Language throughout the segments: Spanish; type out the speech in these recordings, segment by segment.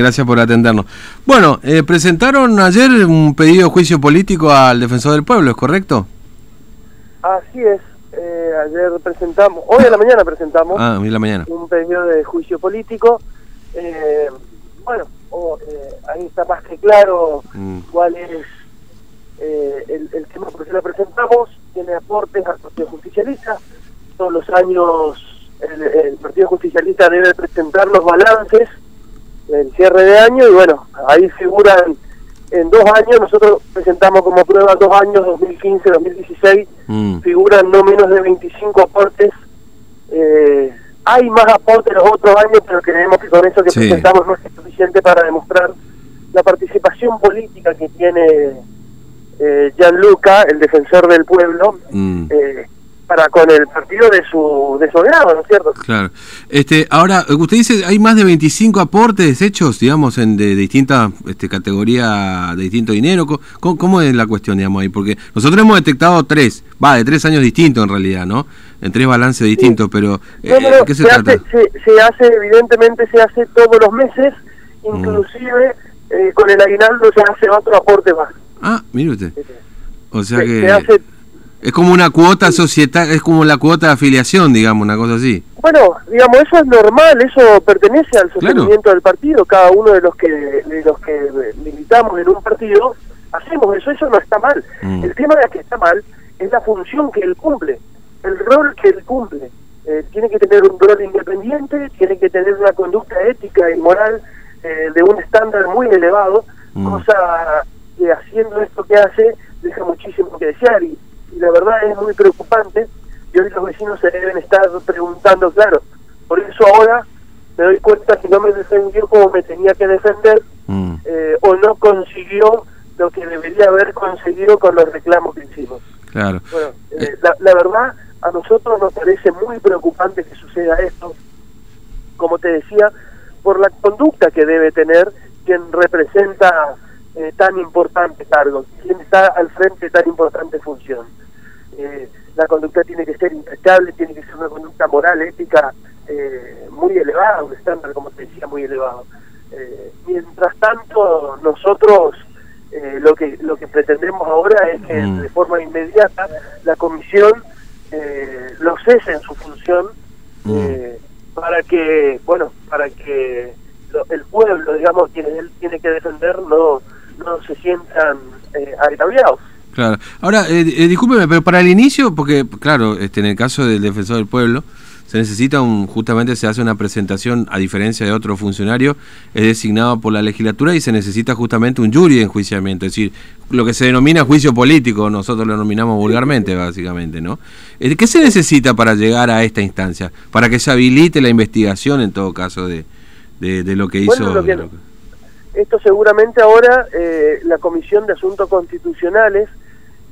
Gracias por atendernos. Bueno, eh, presentaron ayer un pedido de juicio político al defensor del pueblo, ¿es correcto? Así es. Eh, ayer presentamos, hoy en la mañana presentamos Ah, hoy en la mañana. un pedido de juicio político. Eh, bueno, oh, eh, ahí está más que claro Mm. cuál es eh, el, el tema por qué lo presentamos. Tiene aportes al Partido Justicialista. Todos los años el, el Partido Justicialista debe presentar los balances del cierre de año y bueno, ahí figuran en dos años, nosotros presentamos como prueba dos años, 2015-2016, Mm. figuran no menos de 25 aportes. Eh, hay más aportes los otros años, pero creemos que con eso que Sí. presentamos no es suficiente para demostrar la participación política que tiene eh, Gianluca, el defensor del pueblo, Mm. eh, para con el partido de su, de su agrado, ¿no es cierto? Claro. Este, ahora, usted dice, hay más de 25 aportes hechos, digamos, en de, distintas este, categorías, de distinto dinero. ¿Cómo, cómo es la cuestión, digamos, ahí? Porque nosotros hemos detectado tres, va, de tres años distintos en realidad, ¿no? En tres balances distintos, pero eh, No, no, ¿qué se, se, trata? hace, se, se hace, evidentemente se hace todos los meses, Mm. inclusive eh, con el aguinaldo se hace otro aporte más. Ah, mire usted. O sea se, que se hace es como una cuota societal, es como la cuota de afiliación, digamos, una cosa así. Bueno, digamos, eso es normal, eso pertenece al sostenimiento del partido, cada uno de los que de los que militamos en un partido, hacemos eso, eso no está mal. Mm. El tema de que está mal es la función que él cumple, el rol que él cumple. Eh, tiene que tener un rol independiente, tiene que tener una conducta ética y moral eh, de un estándar muy elevado, Mm. cosa que haciendo esto que hace deja muchísimo que desear y, y la verdad es muy preocupante y hoy los vecinos se deben estar preguntando, claro, por eso ahora me doy cuenta que no me defendió como me tenía que defender Mm. eh, o no consiguió lo que debería haber conseguido con los reclamos que hicimos. Claro. Bueno, eh, la, la verdad, a nosotros nos parece muy preocupante que suceda esto, como te decía, por la conducta que debe tener quien representa eh, tan importante cargo, quien está al frente de tan importante función. Eh, la conducta tiene que ser impecable, tiene que ser una conducta moral, ética eh, muy elevada, un estándar, como te decía, muy elevado. Eh, mientras tanto, nosotros eh, lo que lo que pretendemos ahora es que Mm. de forma inmediata la comisión eh, lo cese en su función Mm. eh, para que bueno para que lo- el pueblo digamos quienes él tiene que defender no no se sientan eh, agraviados Claro. Ahora, eh, eh, discúlpeme, pero para el inicio, porque, claro, este, en el caso del defensor del pueblo, se necesita un, justamente se hace una presentación, a diferencia de otro funcionario, es designado por la legislatura y se necesita justamente un jury de enjuiciamiento, es decir, lo que se denomina juicio político, nosotros lo denominamos vulgarmente, básicamente, ¿no? Eh, ¿Qué se necesita para llegar a esta instancia? Para que se habilite la investigación, en todo caso, de, de, de lo que hizo... Bueno, lo que- esto seguramente ahora eh, la comisión de asuntos constitucionales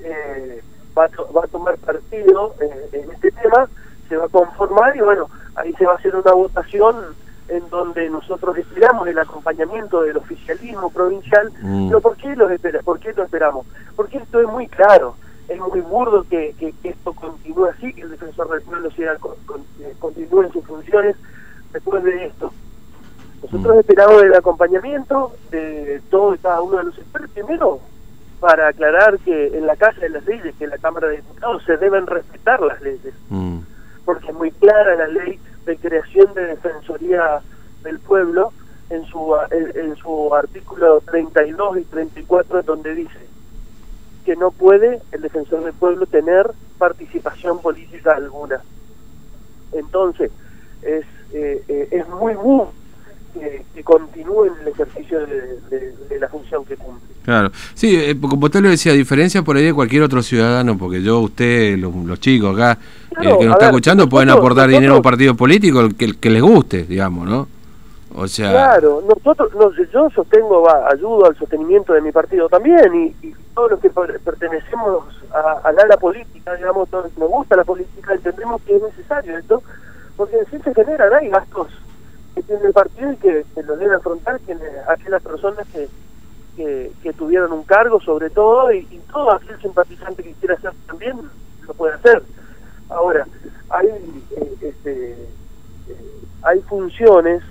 eh, va, a va a tomar partido eh, en este tema se va a conformar y bueno ahí se va a hacer una votación en donde nosotros esperamos el acompañamiento del oficialismo provincial Mm. pero ¿por qué, lo espera, ¿por qué lo esperamos? porque esto es muy claro es muy burdo que, que- que esto continúe así que el defensor del pueblo siga, con- con- eh, continúe en sus funciones después de esto nosotros Mm. esperamos el acompañamiento de todos y cada uno de los expertos. Primero, para aclarar que en la Casa de las Leyes, que en la Cámara de Diputados, se deben respetar las leyes, Mm. porque es muy clara la ley de creación de Defensoría del Pueblo en su, en, en su artículo 32 y 34, donde dice que no puede el defensor del pueblo tener participación política alguna. Entonces, es, eh, eh, es muy bueno que, que continúe en el ejercicio de, de- de la función que cumple. Claro, sí, eh, como usted lo decía, a diferencia por ahí de cualquier otro ciudadano, porque yo, usted, los, los chicos acá, Claro, el que nos a está ver, escuchando, pueden nosotros- aportar dinero a un partido político el que, el que les guste, digamos, ¿no? O sea, Claro, nosotros, no, yo sostengo, va, ayudo al sostenimiento de mi partido también y, y todos los que per- pertenecemos a- al ala política, digamos, todos los que nos gusta la política, entendemos que es necesario esto, porque sí se generan, hay gastos tiene el partido y que, que lo deben afrontar quienes, aquellas personas que, que, que tuvieron un cargo sobre todo y, y todo aquel simpatizante que quiera hacer también lo puede hacer. Ahora, hay, eh, este, eh, hay funciones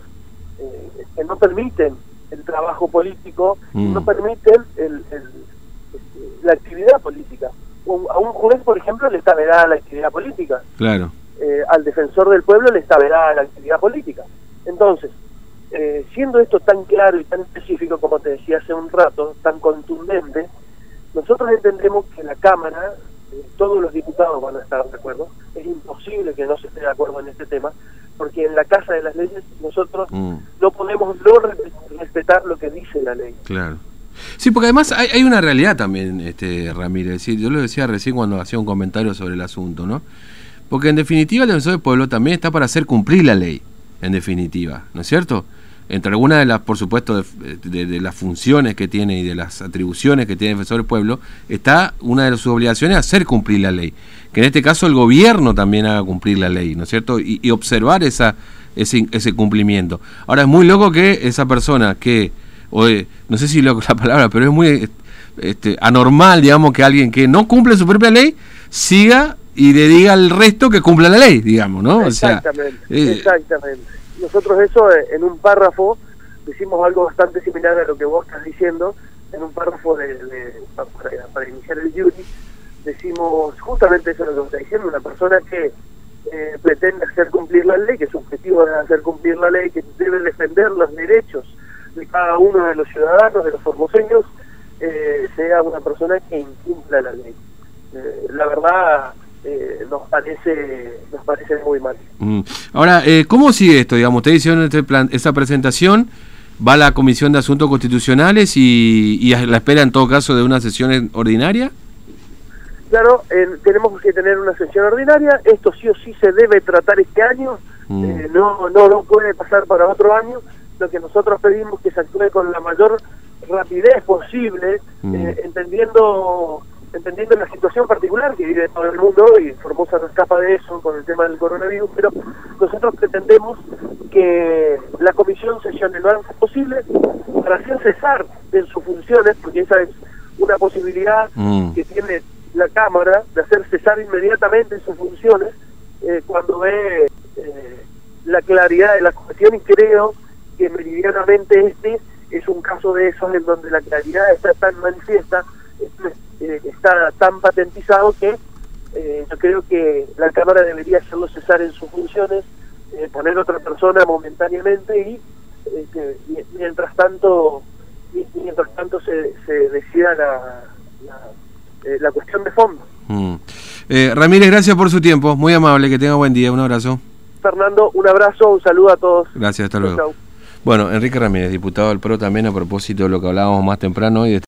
eh, que no permiten el trabajo político, Mm. no permiten el, el- este, la actividad política. Un- a un juez, por ejemplo, le está vedada la actividad política. Claro. Eh, al defensor del pueblo le está vedada la actividad política. Entonces, eh, siendo esto tan claro y tan específico, como te decía hace un rato, tan contundente, nosotros entendemos que la Cámara, eh, todos los diputados van a estar de acuerdo, es imposible que no se esté de acuerdo en este tema, porque en la Casa de las Leyes nosotros Mm. no podemos no re- respetar lo que dice la ley. Claro. Sí, porque además hay, hay una realidad también, este Ramírez. ¿sí? Yo lo decía recién cuando hacía un comentario sobre el asunto, ¿no? Porque en definitiva el defensor del pueblo también está para hacer cumplir la ley, en definitiva, ¿no es cierto? Entre algunas de las, por supuesto, de, las funciones que tiene y de las atribuciones que tiene el defensor del pueblo, está una de sus obligaciones hacer cumplir la ley. Que en este caso el gobierno también haga cumplir la ley, ¿no es cierto? Y, observar esa, ese, ese cumplimiento. Ahora es muy loco que esa persona que, o, eh, no sé si loco la palabra, pero es muy este, anormal, digamos, que alguien que no cumple su propia ley siga y le diga al resto que cumpla la ley, digamos, ¿no? O sea, Exactamente, eh, exactamente. Nosotros eso eh, en un párrafo decimos algo bastante similar a lo que vos estás diciendo, en un párrafo de, de- pa- para, para iniciar el jury, decimos justamente eso lo que vos estás diciendo, una persona que eh, pretende hacer cumplir la ley, que su objetivo es hacer cumplir la ley, que debe defender los derechos de cada uno de los ciudadanos, de los formoseños, eh, sea una persona que incumpla la ley. Eh, la verdad eh, nos parece nos parece muy mal. Mm. Ahora, eh, ¿cómo sigue esto? Digamos, ustedes hicieron este plan, esa presentación, va a la Comisión de Asuntos Constitucionales y, y a la espera en todo caso de una sesión ordinaria. Claro, eh, tenemos que tener una sesión ordinaria, esto sí o sí se debe tratar este año, Mm. eh, no, no, no puede pasar para otro año, lo que nosotros pedimos que se actúe con la mayor rapidez posible, Mm. eh, entendiendo entendiendo la situación particular que vive todo el mundo y Formosa no escapa de eso con el tema del coronavirus, pero nosotros pretendemos que la comisión sesione lo antes posible para hacer cesar en sus funciones, porque esa es una posibilidad Mm. que tiene la Cámara de hacer cesar inmediatamente sus funciones eh, cuando ve eh, la claridad de la cuestión y creo que meridianamente este es un caso de esos en donde la claridad está tan manifiesta, eh, está tan patentizado que eh, yo creo que la Cámara debería hacerlo cesar en sus funciones, eh, poner otra persona momentáneamente y que mientras tanto mi- mientras tanto se, se decida la, la, la cuestión de fondo. Mm. Ramírez, gracias por su tiempo, muy amable, que tenga buen día, un abrazo. Fernando, un abrazo, un saludo a todos. Gracias, hasta luego. chau. Bueno, Enrique Ramírez, diputado del PRO también a propósito de lo que hablábamos más temprano hoy.